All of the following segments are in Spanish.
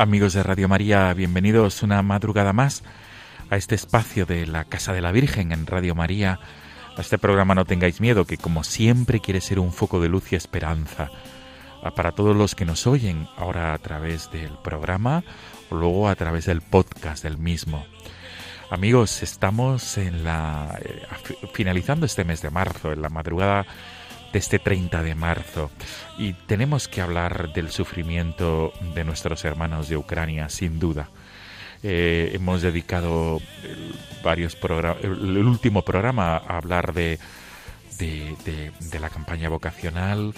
Amigos de Radio María, bienvenidos una madrugada más a este espacio de la Casa de la Virgen en Radio María, a este programa No tengáis miedo, que como siempre quiere ser un foco de luz y esperanza para todos los que nos oyen ahora a través del programa o luego a través del podcast del mismo. Amigos, estamos en la eh, fi- finalizando este mes de marzo, en la madrugada de este 30 de marzo y tenemos que hablar del sufrimiento de nuestros hermanos de Ucrania, sin duda. Eh, hemos dedicado varios el último programa a hablar de, de, de- de la campaña vocacional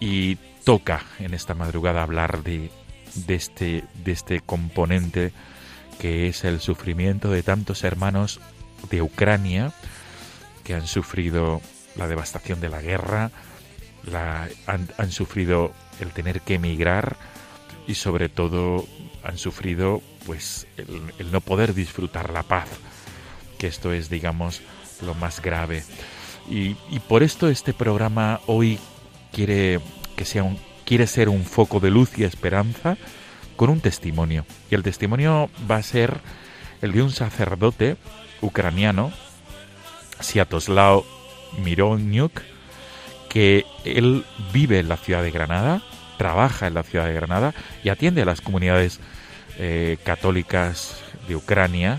y toca en esta madrugada hablar de, de, este, de este componente que es el sufrimiento de tantos hermanos de Ucrania que han sufrido la devastación de la guerra, han, sufrido el tener que emigrar y sobre todo han sufrido pues el, no poder disfrutar la paz, que esto es digamos lo más grave. Y, y por esto este programa hoy quiere que sea un, quiere ser un foco de luz y esperanza con un testimonio. Y el testimonio va a ser el de un sacerdote ucraniano, Siatoslao Mironiuk, que él vive en la ciudad de Granada, trabaja en la ciudad de Granada y atiende a las comunidades eh, católicas de Ucrania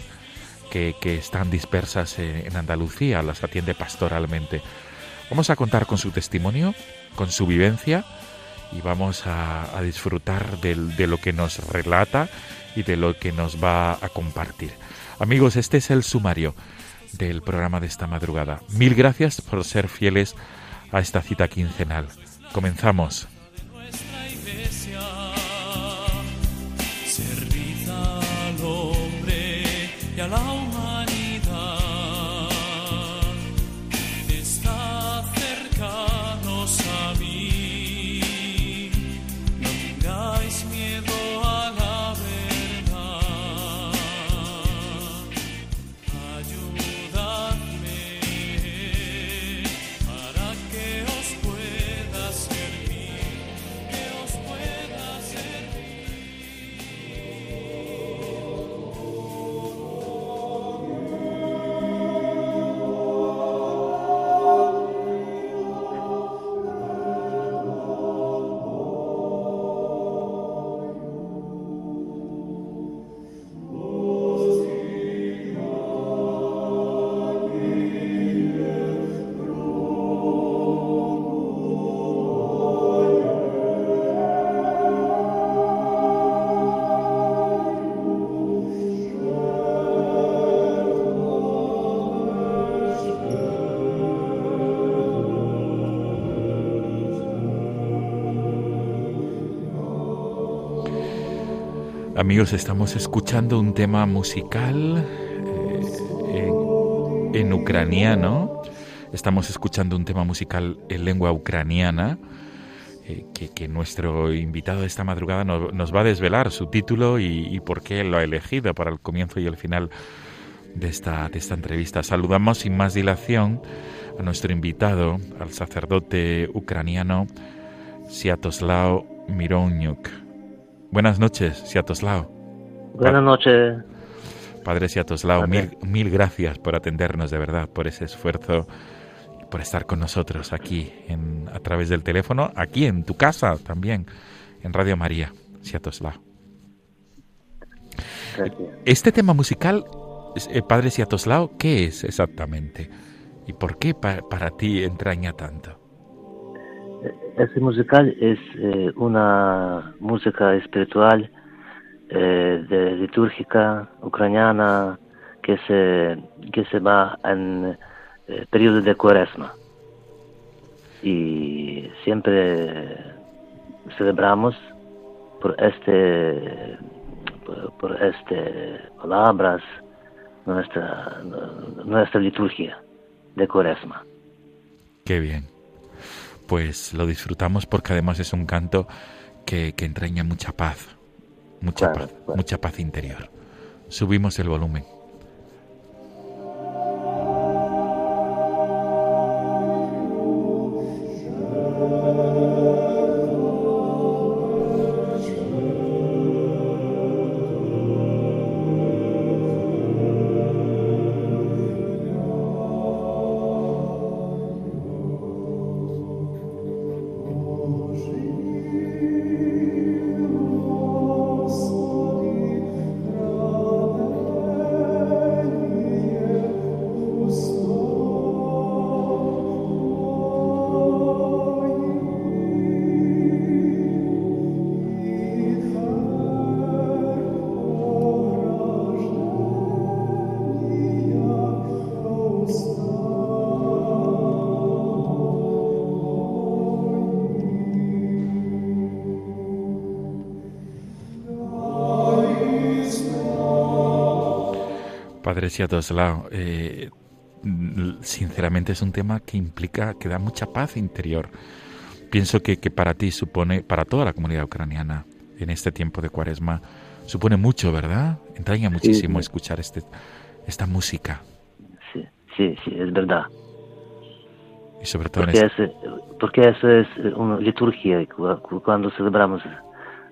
que, están dispersas en, Andalucía, las atiende pastoralmente. Vamos a contar con su testimonio, con su vivencia y vamos a, disfrutar de lo que nos relata y de lo que nos va a compartir. Amigos, este es el sumario del programa de esta madrugada. Mil gracias por ser fieles a esta cita quincenal. Comenzamos. Amigos, estamos escuchando un tema musical eh, en, ucraniano. Estamos escuchando un tema musical en lengua ucraniana eh, que, nuestro invitado de esta madrugada no- nos va a desvelar su título y, y por qué lo ha elegido para el comienzo y el final de esta, de esta entrevista. Saludamos sin más dilación a nuestro invitado, al sacerdote ucraniano Siatoslao Mironyuk. Buenas noches, Siatoslao. Buenas noches. Padre Siatoslao, mil, mil gracias por atendernos de verdad, por ese esfuerzo, por estar con nosotros aquí en, a través del teléfono, aquí en tu casa también, en Radio María, Siatoslao. Gracias. Este tema musical, eh, Padre Siatoslao, ¿qué es exactamente? ¿Y por qué pa- para ti entraña tanto? Este musical es eh, una música espiritual eh, de litúrgica ucraniana que se, que se va en eh, periodo de cuaresma. Y siempre celebramos por este por, por este palabras nuestra nuestra liturgia de cuaresma. Qué bien. Pues lo disfrutamos porque además es un canto que, que entraña mucha paz, mucha Claro, paz, claro. mucha paz interior. Subimos el volumen. Padre Siatoslao, eh, sinceramente es un tema que implica, que da mucha paz interior. Pienso que, que para ti supone, para toda la comunidad ucraniana, en este tiempo de cuaresma, supone mucho, ¿verdad? Entraña muchísimo sí. escuchar este, esta música. Sí, sí, sí, es verdad. Y sobre todo en Porque, este- es, porque eso es una liturgia, y cu- cu- cuando celebramos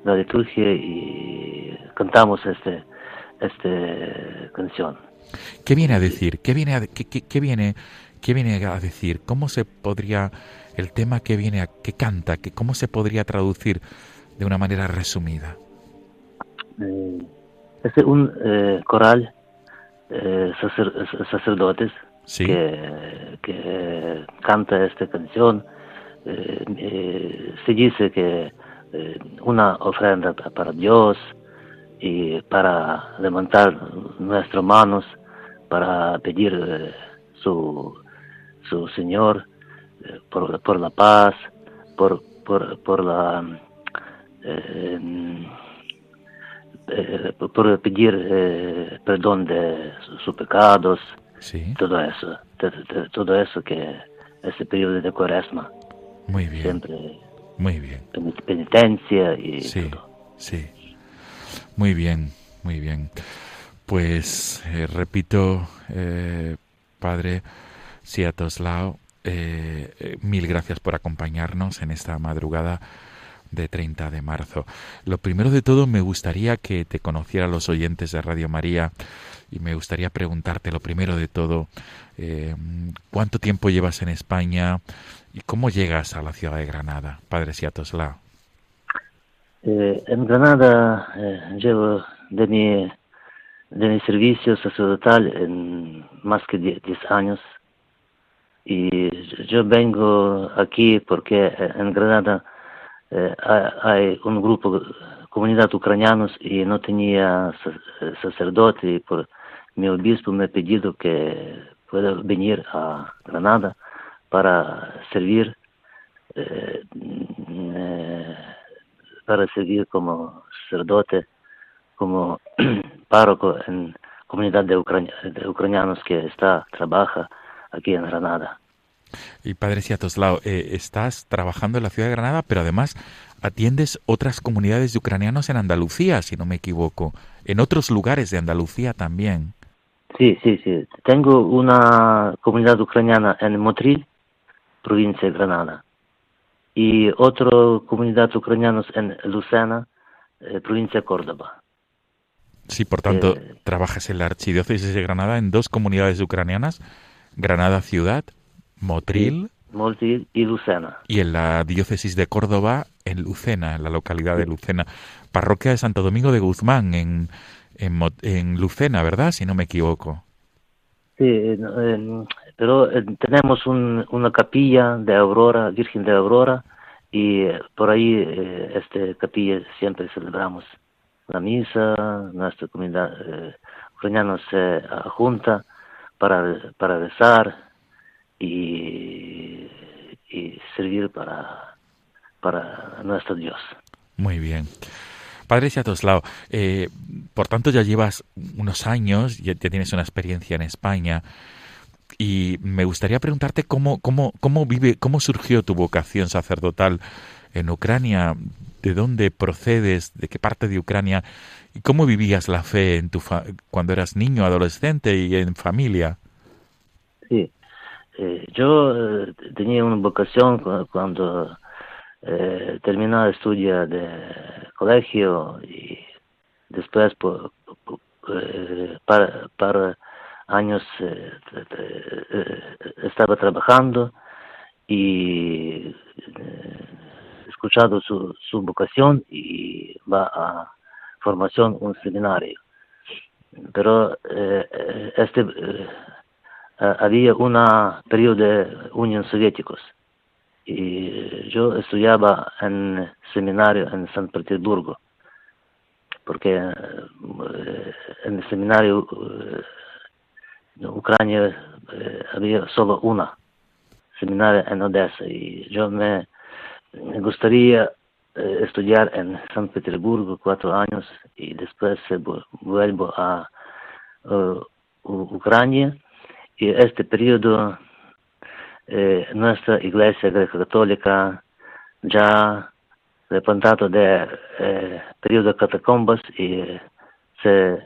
la liturgia y cantamos este, este canción. ¿Qué viene a decir? ¿Qué viene a, qué, qué- qué viene, qué viene a decir? ¿Cómo se podría, el tema que viene a, que canta, que, cómo se podría traducir de una manera resumida? Eh, es un eh, coral eh, sacer- sacerdotes Sí. que, que canta esta canción. Eh, se dice que una ofrenda pa- para Dios y para levantar nuestras manos para pedir eh, su, su Señor eh, por, por la paz, por, por, por la eh, eh, por- pedir perdón de sus pecados, Sí, todo eso, to- to- todo eso que este periodo de cuaresma, muy bien, siempre muy bien. pen- penitencia y Sí, todo. sí. Muy bien, muy bien. Pues eh, repito, eh, Padre Siatoslao, eh, eh, mil gracias por acompañarnos en esta madrugada de 30 de marzo. Lo primero de todo, me gustaría que te conocieran los oyentes de Radio María y me gustaría preguntarte lo primero de todo, eh, ¿cuánto tiempo llevas en España y cómo llegas a la ciudad de Granada, Padre Siatoslao? Eh, en Granada eh, llevo de mi, de mi servicio sacerdotal en más que 10 10 años. Y yo vengo aquí porque eh, en Granada hay, un grupo, comunidad ucranianos y no tenía sa- sacerdote y por mi obispo me ha pedido que pueda venir a Granada para servir. Mm, para servir como sacerdote, como párroco en comunidad de, ucrania- de ucranianos que está, trabaja aquí en Granada. Y Padre Siatoslao, eh, estás trabajando en la ciudad de Granada, pero además atiendes otras comunidades de ucranianos en Andalucía, si no me equivoco, en otros lugares de Andalucía también. Sí, sí, sí. Tengo una comunidad ucraniana en Motril, provincia de Granada, y otra comunidad ucraniana en Lucena, eh, provincia de Córdoba. Sí, por tanto, Eh, trabajas en la Archidiócesis de Granada en dos comunidades ucranianas, Granada Ciudad, Motril, Motril y Lucena. y en la Diócesis de Córdoba, en Lucena, en la localidad de Lucena. Parroquia de Santo Domingo de Guzmán, en, en, en Lucena, ¿verdad? Si no me equivoco. Sí, eh, pero eh, tenemos un- una capilla de Aurora, Virgen de Aurora, y eh, por ahí, eh, este capilla siempre celebramos la misa, nuestra comunidad eh, se junta para, para rezar y, servir para, para nuestro Dios. Muy bien. Padre Siatoslao, eh, por tanto ya llevas unos años, ya tienes una experiencia en España y me gustaría preguntarte cómo, cómo, cómo vive, cómo surgió tu vocación sacerdotal en Ucrania, de dónde procedes, de qué parte de Ucrania y cómo vivías la fe en tu fa- cuando eras niño, adolescente y en familia. Sí, eh, yo eh, tenía una vocación cu- cuando eh, terminé el estudio de colegio y después eh, para, para años eh, eh, estaba trabajando y eh, escuchado su, vocación y va a formación un seminario. Pero eh, este había una periodo de Unión Soviéticos y yo estudiaba en seminario en San Petersburgo porque en el seminario de Ucrania eh, había solo una seminario en Odessa y yo me, gustaría eh, estudiar en San Petersburgo cuatro años y después vu- vuelvo a Ucrania. Y este periodo eh, nuestra iglesia greco-católica ya levantado de periodo de catacumbas y se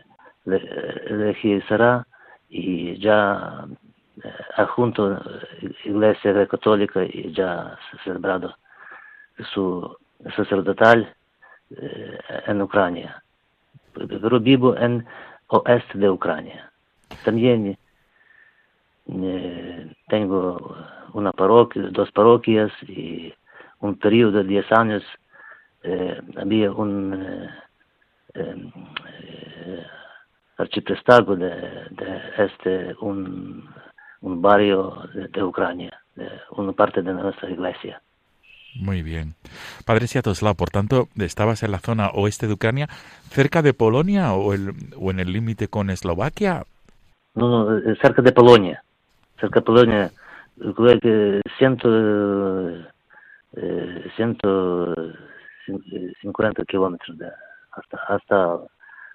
le- legislará y ya eh, adjunto iglesia greco-católica y ya celebrado su sacerdotal eh, en Ucrania. Pero vivo en oeste de Ucrania. También eh, tengo una parroquia, dos parroquias y un periodo de 10 años eh, había un eh, eh, eh, arciprestazgo de, de este, un, un barrio de, de Ucrania, de una parte de nuestra iglesia. Muy bien. Padre Siatoslav, por tanto, estabas en la zona oeste de Ucrania, cerca de Polonia o, el, o en el límite con Eslovaquia. No, no, eh, cerca de Polonia, cerca de Polonia, creo que ciento, eh, ciento cin- cincuenta kilómetros de, hasta, hasta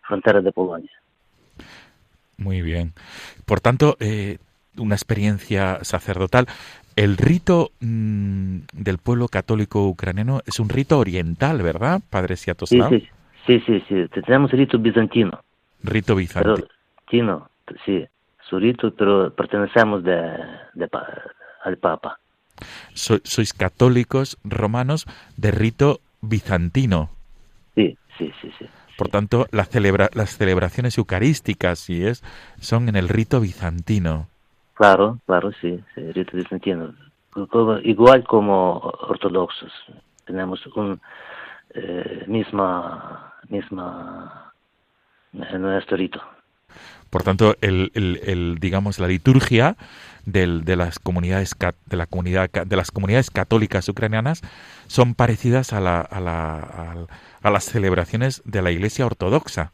frontera de Polonia. Muy bien. Por tanto, eh, una experiencia sacerdotal. El rito mm, del pueblo católico ucraniano es un rito oriental, ¿verdad, Padre Siatoslav? sí, sí, sí, sí, tenemos rito bizantino, Rito bizantino. tino, sí, su rito, pero pertenecemos de, al Papa. So- sois católicos romanos de rito bizantino. Sí, sí, sí, sí. Por tanto, la celebra- las celebraciones eucarísticas, si es, son en el rito bizantino. Claro, claro, sí, sí, rito bizantino. Como- igual como ortodoxos, tenemos un eh, misma, misma eh, nuestro rito. Por tanto, el, el- el, digamos la liturgia del- de las comunidades de la comunidad de las comunidades católicas ucranianas son parecidas a, la, a, la- a las celebraciones de la Iglesia ortodoxa.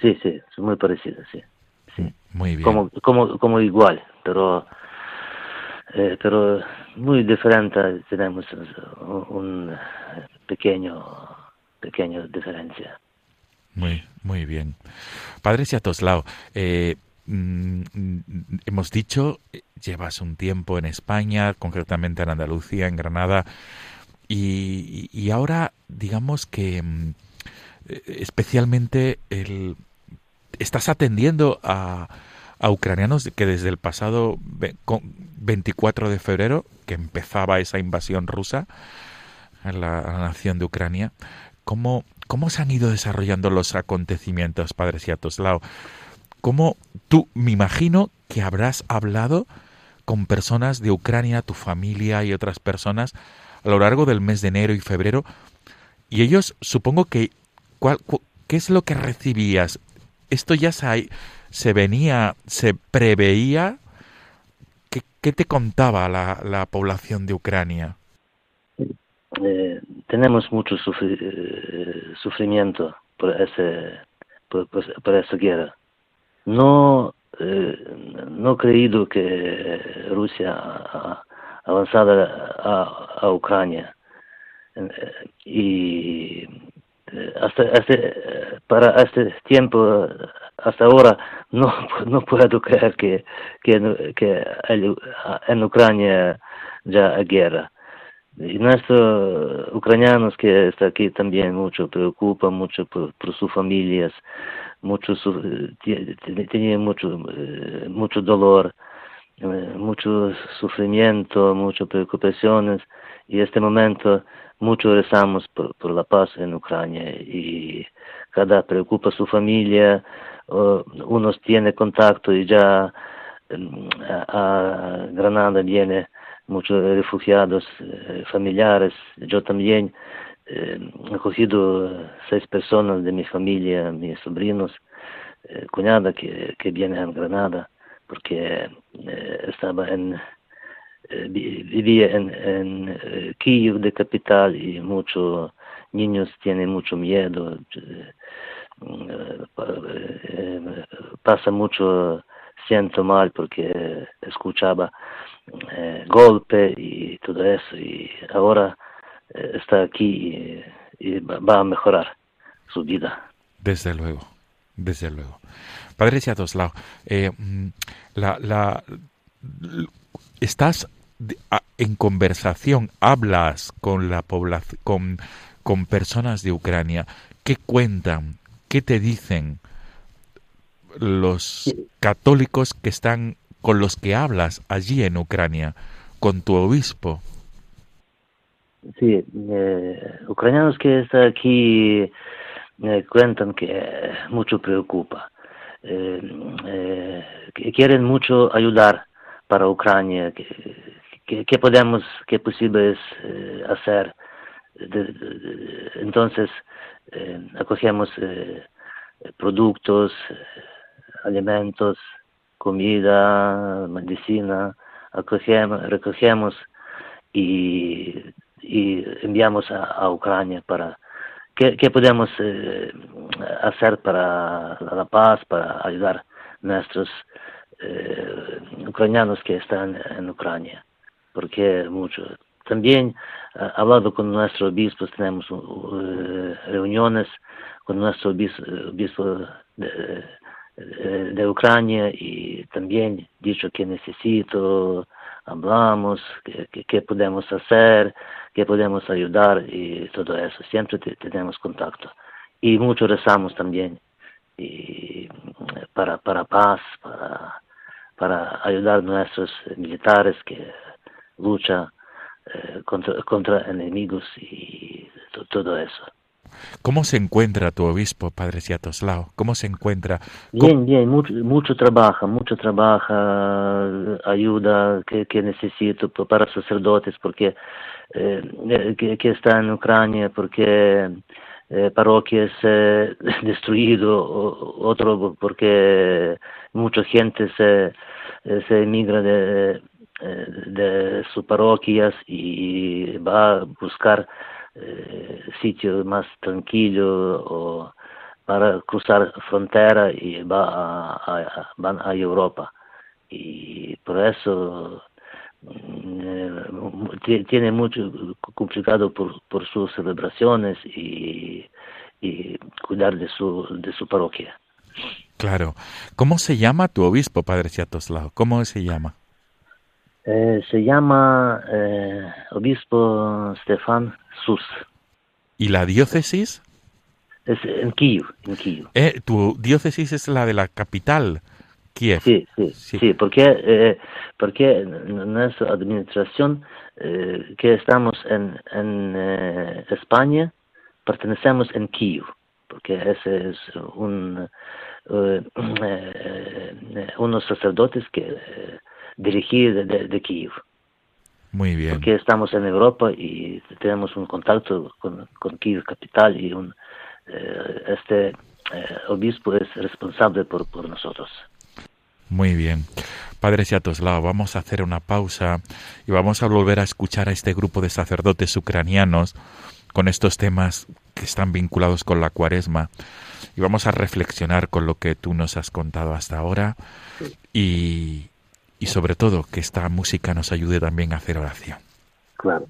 Sí, sí, son muy parecidos, sí. sí. Muy bien. Como, como, como igual, pero, eh, pero muy diferente, tenemos un, pequeño, pequeño diferencia. Muy, muy bien. Padre Siatoslao, eh, mm, mm, hemos dicho, eh, llevas un tiempo en España, concretamente en Andalucía, en Granada, y, ahora digamos que mm, especialmente el, estás atendiendo a, ucranianos que desde el pasado 24 de febrero, que empezaba esa invasión rusa a la, nación de Ucrania, ¿cómo, ¿cómo se han ido desarrollando los acontecimientos, Padre Siatoslao? ¿Cómo tú, me imagino que habrás hablado con personas de Ucrania, tu familia y otras personas a lo largo del mes de enero y febrero, y ellos supongo que ¿cuál, ¿qué es lo que recibías? Esto ya se, se venía, se preveía. ¿Qué, qué te contaba la, la, población de Ucrania? Eh, tenemos mucho eh, sufrimiento por, ese, por, por, esa guerra. No, eh, no he creído que Rusia avanzado a, Ucrania. Eh, y hasta, hasta para este tiempo hasta ahora no no puedo creer que que, que en Ucrania ya hay guerra y nuestros ucranianos que está aquí también mucho preocupan mucho por, sus familias mucho tienen mucho eh, mucho dolor eh, mucho sufrimiento muchas preocupaciones y este momento mucho rezamos por, por, la paz en Ucrania y cada preocupa su familia, unos tiene contacto y ya mm, a, Granada viene muchos refugiados eh, familiares. Yo también eh, he cogido seis personas de mi familia, mis sobrinos, eh, cuñada que, que viene a Granada porque estaba en eh, vivía en, en eh, Kiev de capital y muchos niños tienen mucho miedo, eh, pasa mucho, siento mal porque escuchaba golpe y todo eso y ahora está aquí y, va a mejorar su vida. Desde luego, desde luego. Padre Siatoslav, eh, mm, la, la, estás en conversación hablas con la población, con, con personas de Ucrania, ¿qué cuentan? ¿Qué te dicen los católicos que están con los que hablas allí en Ucrania, con tu obispo? Sí, eh, ucranianos que están aquí me cuentan que mucho preocupa, eh, eh, quieren mucho ayudar para Ucrania, ¿Qué, podemos, qué posible es eh, hacer? entonces, eh, acogemos eh, productos, alimentos, comida, medicina, acogemos, recogemos y enviamos a, Ucrania para qué, podemos hacer para la paz, para ayudar a nuestros ucranianos que están en Ucrania porque mucho. También uh, hablado con nuestros obispos, tenemos uh, reuniones con nuestro obispo, obispo de, Ucrania y también dicho que necesito, hablamos, qué podemos hacer, qué podemos ayudar y todo eso. Siempre te, tenemos contacto. Y mucho rezamos también y para, para paz, para, para ayudar a nuestros militares que lucha eh, contra, contra, enemigos y todo eso. ¿Cómo se encuentra tu obispo, Padre Siatoslao? ¿Cómo se encuentra? Bien, bien, mucho, mucho trabaja, mucho trabaja, ayuda que, que necesito para sacerdotes, porque eh, que, que, está en Ucrania, porque eh, parroquias eh, destruido, otro porque mucha gente se, se emigra de, eh, de sus parroquias y va a buscar eh, sitio más tranquilo o para cruzar frontera y va a, a Europa. Y por eso eh, tiene mucho complicado por, por sus celebraciones y, y cuidar de su, de su parroquia. Claro. ¿Cómo se llama tu obispo, Padre Siatoslao? ¿Cómo se llama? Eh, se llama eh, Obispo Stefan Sus. ¿Y la diócesis? Es en Kiev. En Kiev. Eh, tu diócesis es la de la capital, Kiev. Sí, sí, Sí. sí, porque, eh, porque nuestra administración, eh, que estamos en, en eh, España, pertenecemos en Kiev, porque ese es un, eh, unos sacerdotes que dirigí de, de, de Kiev, Muy bien. porque estamos en Europa y tenemos un contacto con, con Kiev capital y un, este obispo es responsable por, por nosotros. Muy bien. Padre Siatoslao, vamos a hacer una pausa y vamos a volver a escuchar a este grupo de sacerdotes ucranianos con estos temas que están vinculados con la cuaresma y vamos a reflexionar con lo que tú nos has contado hasta ahora y, y sobre todo que esta música nos ayude también a hacer oración. Claro.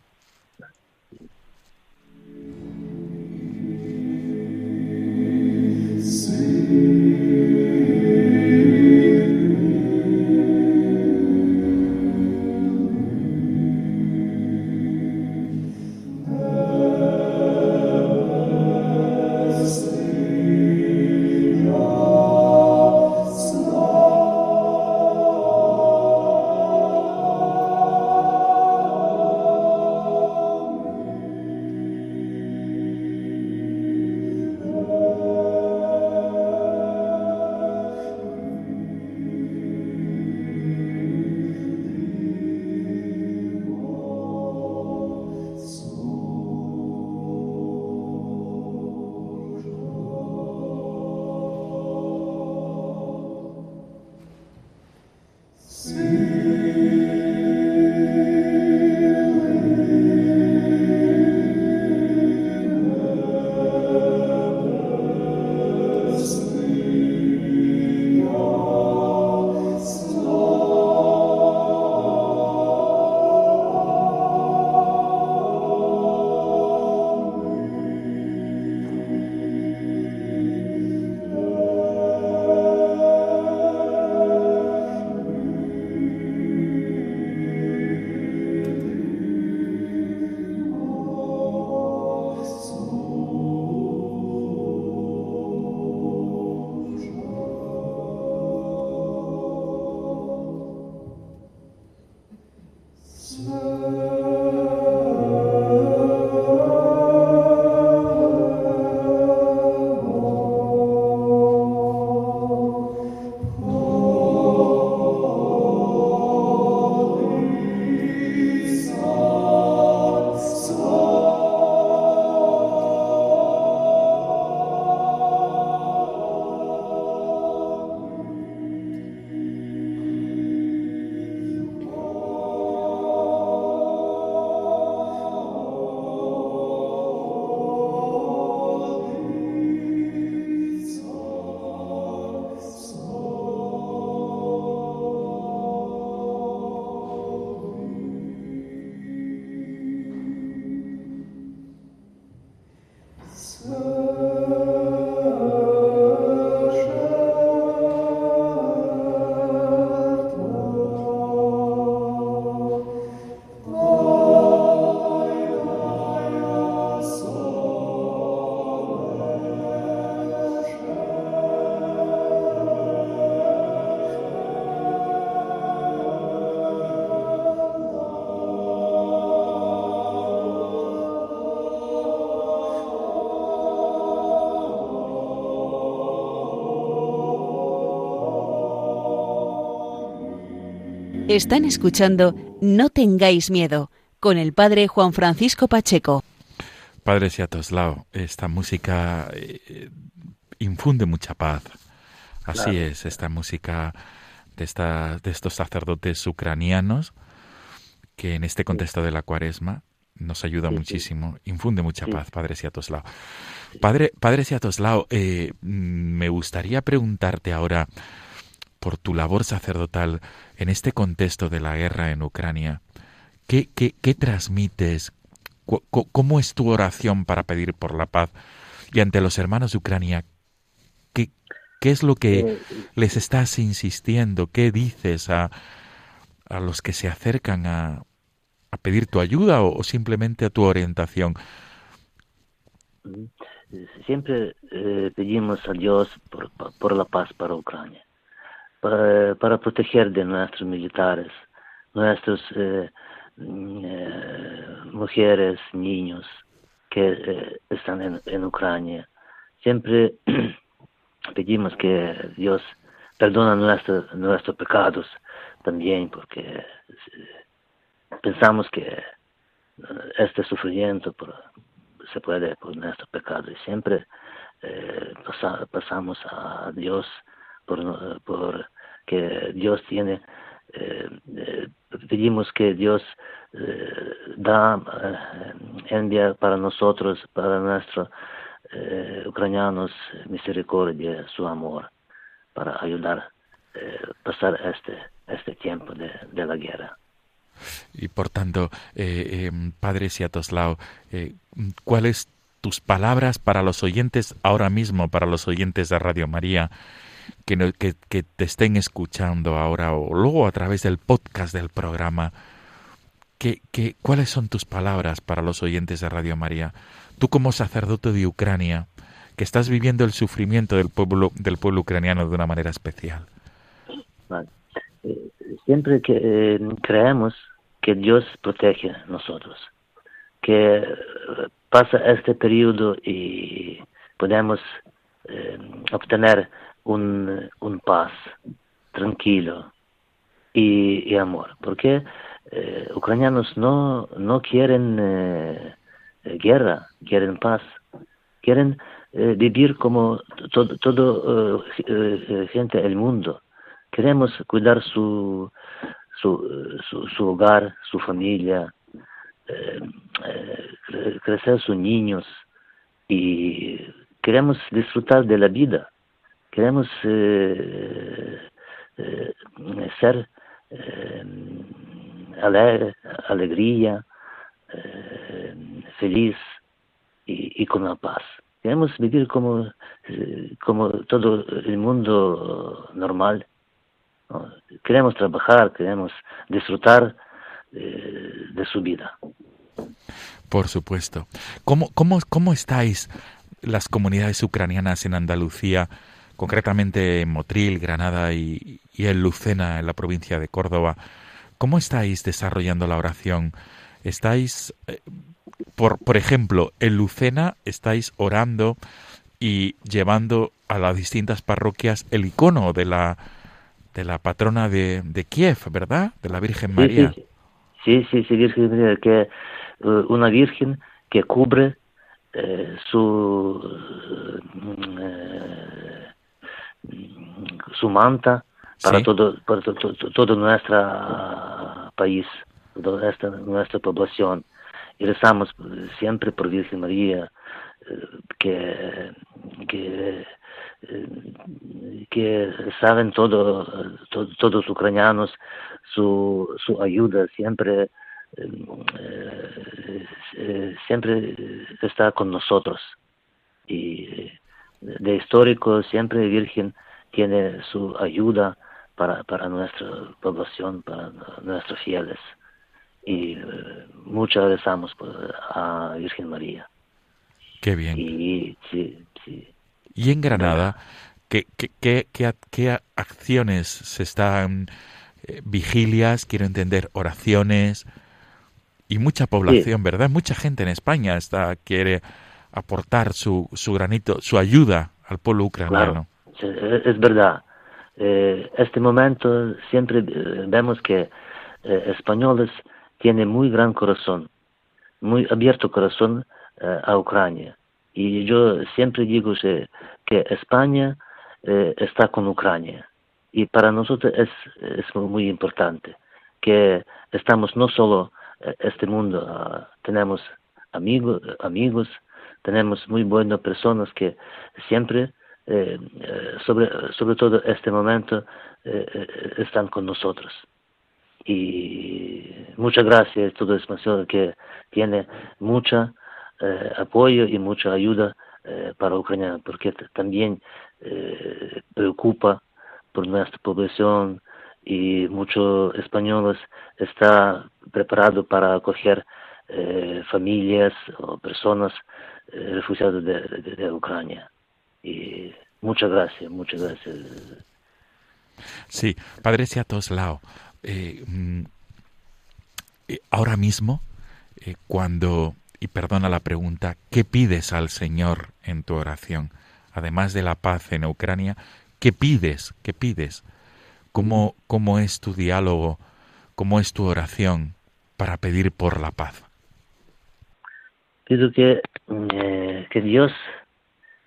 Están escuchando No tengáis miedo con el padre Juan Francisco Pacheco. Padre Siatoslao, esta música eh, infunde mucha paz. Así Claro. es, esta música de, esta, de estos sacerdotes ucranianos que en este contexto de la cuaresma nos ayuda Sí, sí. muchísimo, infunde mucha Sí. paz, Padre Siatoslao. Padre, padre Siatoslao, eh, mm, me gustaría preguntarte ahora por tu labor sacerdotal en este contexto de la guerra en Ucrania. ¿Qué, qué, qué transmites? ¿Cómo es tu oración para pedir por la paz? Y ante los hermanos de Ucrania, ¿qué, qué es lo que Eh, les estás insistiendo? ¿Qué dices a, a los que se acercan a, a pedir tu ayuda o, o simplemente a tu orientación? Siempre eh, pedimos a Dios por, por la paz para Ucrania. Para, para proteger de nuestros militares, nuestros eh, mm, eh, mujeres, niños que eh, están en, Ucrania. Siempre pedimos que Dios perdona nuestro- nuestros pecados también, porque pensamos que este sufrimiento se puede por nuestro pecado y siempre pasa- pasamos a Dios por, no- por que Dios tiene eh, eh, pedimos que Dios eh, da eh, envía para nosotros para nuestros eh, ucranianos misericordia su amor para ayudar eh, pasar este este tiempo de, de la guerra. Y por tanto, eh, eh, Padre Siatoslao, eh, ¿cuáles tus palabras para los oyentes ahora mismo, para los oyentes de Radio María, que, no- que, te estén escuchando ahora o luego a través del podcast del programa? ¿qué, qué, cuáles son tus palabras para los oyentes de Radio María? Tú como sacerdote de Ucrania, que estás viviendo el sufrimiento del pueblo, del pueblo ucraniano de una manera especial. Eh, siempre que eh, creemos que Dios protege a nosotros, que eh, pasa este periodo y podemos obtener un, un paz tranquilo y, y amor, porque eh, ucranianos no, no quieren eh, guerra, quieren paz, quieren eh, vivir como todo, todo eh, gente del mundo. Queremos cuidar su, su, su, hogar, su familia, cre- crecer sus niños y queremos disfrutar de la vida. Queremos eh, eh, ser eh, alegre, alegría, eh, feliz y, con la paz. Queremos vivir como, como todo el mundo normal. ¿no? Queremos trabajar, queremos disfrutar de su vida. Por supuesto. ¿Cómo, cómo, cómo estáis las comunidades ucranianas en Andalucía, concretamente en Motril, Granada y, y en Lucena, en la provincia de Córdoba? ¿Cómo estáis desarrollando la oración? ¿Estáis, eh, por, por ejemplo, en Lucena estáis orando y llevando a las distintas parroquias el icono de la, de la patrona de, de Kiev, ¿verdad? De la Virgen María. sí, sí, sí, Virgen María, que eh, una Virgen que cubre eh, su eh, su manta para Sí. todo para to- to- to- todo nuestro país, toda esta nuestra población y rezamos siempre por Virgen María eh, que que eh, que saben todo, to- todos los ucranianos su, su ayuda siempre eh, siempre está con nosotros y de histórico siempre Virgen tiene su ayuda para, para nuestra población, para nuestros fieles y eh, mucho rezamos a Virgen María Qué bien. y sí, sí. Y en Granada, ¿qué, qué, qué, qué acciones se están, eh, vigilias, quiero entender, oraciones y mucha población, ¿verdad? Mucha gente en España está quiere aportar su, su granito, su ayuda al pueblo ucraniano. Es verdad. Eh, este momento siempre eh, vemos que eh, españoles tienen muy gran corazón, muy abierto corazón eh, a Ucrania. Y yo siempre digo que, que España está con Ucrania. Y para nosotros es, es muy importante que estamos no solo este mundo, ah, tenemos amigos, amigos, tenemos muy buenas personas que siempre eh, eh, sobre, sobre todo este momento eh, están con nosotros. Y muchas gracias a todo español que tiene mucha eh, apoyo y mucha ayuda para Ucrania, porque también preocupa por nuestra población y muchos españoles está preparado para acoger eh, familias o personas eh, refugiadas de, de- Ucrania. Y muchas gracias, muchas gracias. Sí, Padre Siatoslao, eh, mm, eh, ahora mismo, eh, cuando, y perdona la pregunta, ¿qué pides al Señor en tu oración? Además de la paz en Ucrania, ¿qué pides? ¿Qué pides? ¿Cómo, cómo es tu diálogo? ¿Cómo es tu oración para pedir por la paz? Pido que, eh, que Dios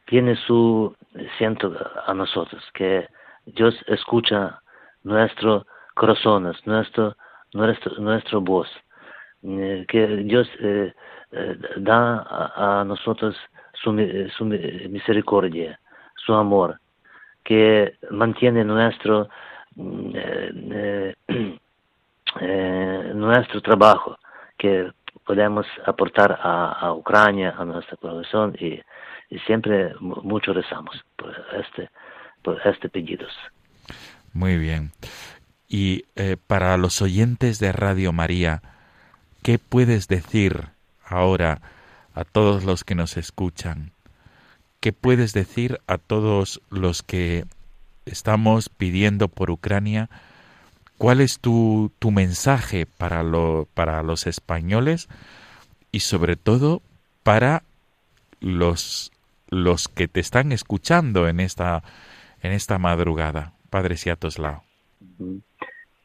tiene su siento a nosotros, que Dios escucha nuestro corazones, nuestro, nuestro, nuestro voz, eh, que Dios eh, da a, nosotros su, su mi- misericordia, su amor, que mantiene nuestro, mm, nuestro trabajo, que podemos aportar a, Ucrania, a nuestra población y, siempre mu- mucho rezamos por este, por este. Muy bien. Y eh, para los oyentes de Radio María, ¿qué puedes decir ahora a todos los que nos escuchan? ¿Qué puedes decir a todos los que estamos pidiendo por Ucrania? ¿Cuál es tu, tu mensaje para, lo, para los españoles y sobre todo para los, los que te están escuchando en esta, en esta madrugada, Padre Siatoslao?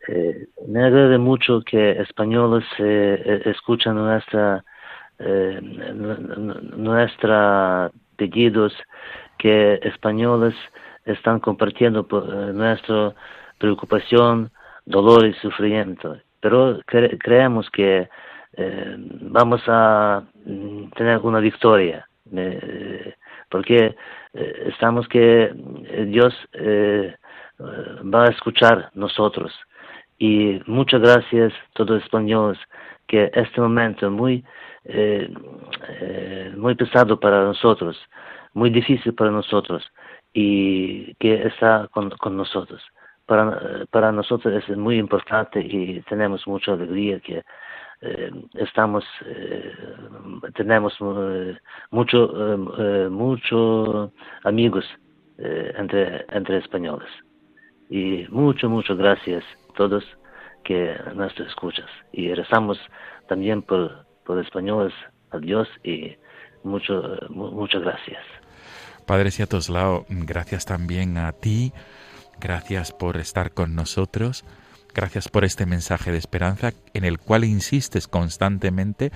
Eh, me agrada mucho que españoles eh, eh, escuchan nuestra eh, nu- nu- nuestra pedidos, que españoles están compartiendo eh, nuestra preocupación, dolor y sufrimiento. Pero cre- creemos que eh, vamos a mm, tener una victoria, eh, porque eh, estamos que Dios va a escuchar nosotros. Y muchas gracias todos los españoles que este momento muy muy pesado para nosotros, muy difícil para nosotros y que está con nosotros. Para, para nosotros es muy importante y tenemos mucha alegría que eh, estamos eh, tenemos eh, mucho eh, mucho amigos entre entre españoles. Y mucho muchas gracias a todos que nos escuchas. Y rezamos también por por españoles a Dios y mucho mu- muchas gracias. Padre Siatoslao, gracias también a ti, gracias por estar con nosotros, gracias por este mensaje de esperanza en el cual insistes constantemente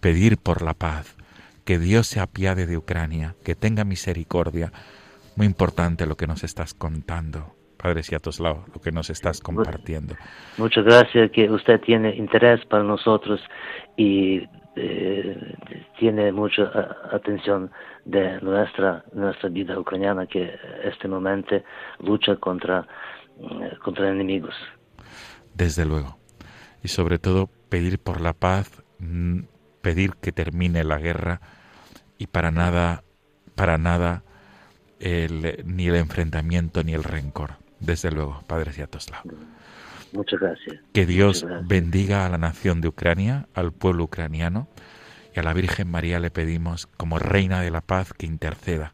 pedir por la paz, que Dios se apiade de Ucrania, que tenga misericordia. Muy importante lo que nos estás contando, Padre Siatoslao, lo que nos estás compartiendo. Muchas gracias que usted tiene interés para nosotros y eh, tiene mucha atención de nuestra nuestra vida ucraniana que este momento lucha contra eh, contra enemigos. Desde luego. Y sobre todo pedir por la paz, mm, pedir que termine la guerra y para nada, para nada el- ni el enfrentamiento ni el rencor. Desde luego, Padre Siatoslav. Muchas gracias. Que Dios gracias. bendiga a la nación de Ucrania, al pueblo ucraniano, y a la Virgen María le pedimos, como Reina de la Paz, que interceda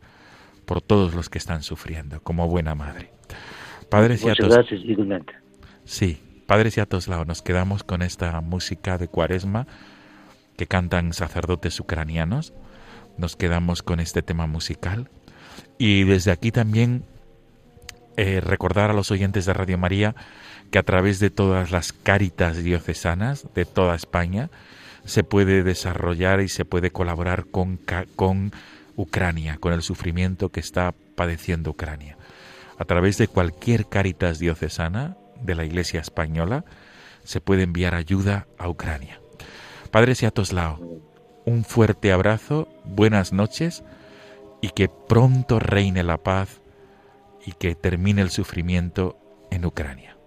por todos los que están sufriendo, como buena madre. Padre Muchas Siatos- gracias igualmente. Sí, Padre Siatoslao, nos quedamos con esta música de cuaresma que cantan sacerdotes ucranianos. Nos quedamos con este tema musical. Y desde aquí también eh, recordar a los oyentes de Radio María que a través de todas las cáritas diocesanas de toda España se puede desarrollar y se puede colaborar con, con Ucrania, con el sufrimiento que está padeciendo Ucrania. A través de cualquier cáritas diocesana de la Iglesia española se puede enviar ayuda a Ucrania. Padre Siatoslao, un fuerte abrazo, buenas noches y que pronto reine la paz y que termine el sufrimiento en Ucrania.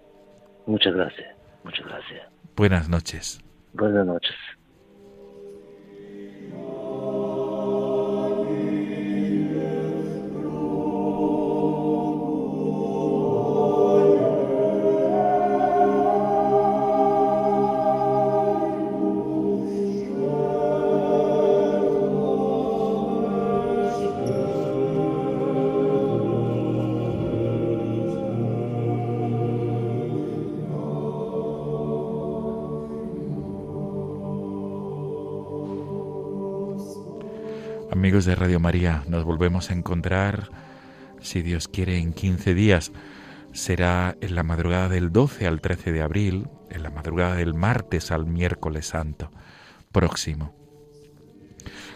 Muchas gracias. Muchas gracias. Buenas noches. Buenas noches. Nos volvemos a encontrar, si Dios quiere, en 15 días. Será en la madrugada del 12 al 13 de abril, en la madrugada del martes al miércoles santo próximo.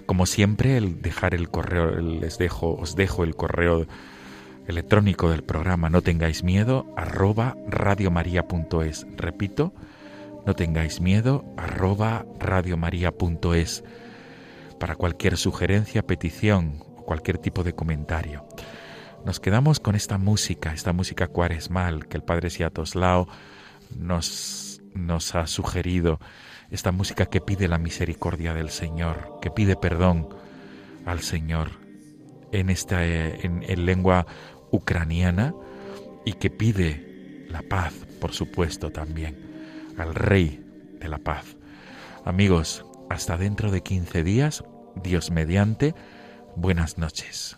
Como siempre, el dejar el correo, les dejo, os dejo el correo electrónico del programa No tengáis miedo, arroba radiomaria.es. Repito, no tengáis miedo, arroba radiomaria.es para cualquier sugerencia, petición o cualquier tipo de comentario. Nos quedamos con esta música, esta música cuaresmal que el Padre Siatoslao nos, nos ha sugerido esta música que pide la misericordia del Señor, que pide perdón al Señor en esta en, en lengua ucraniana y que pide la paz, por supuesto, también al Rey de la Paz. Amigos, hasta dentro de 15 días, Dios mediante, buenas noches.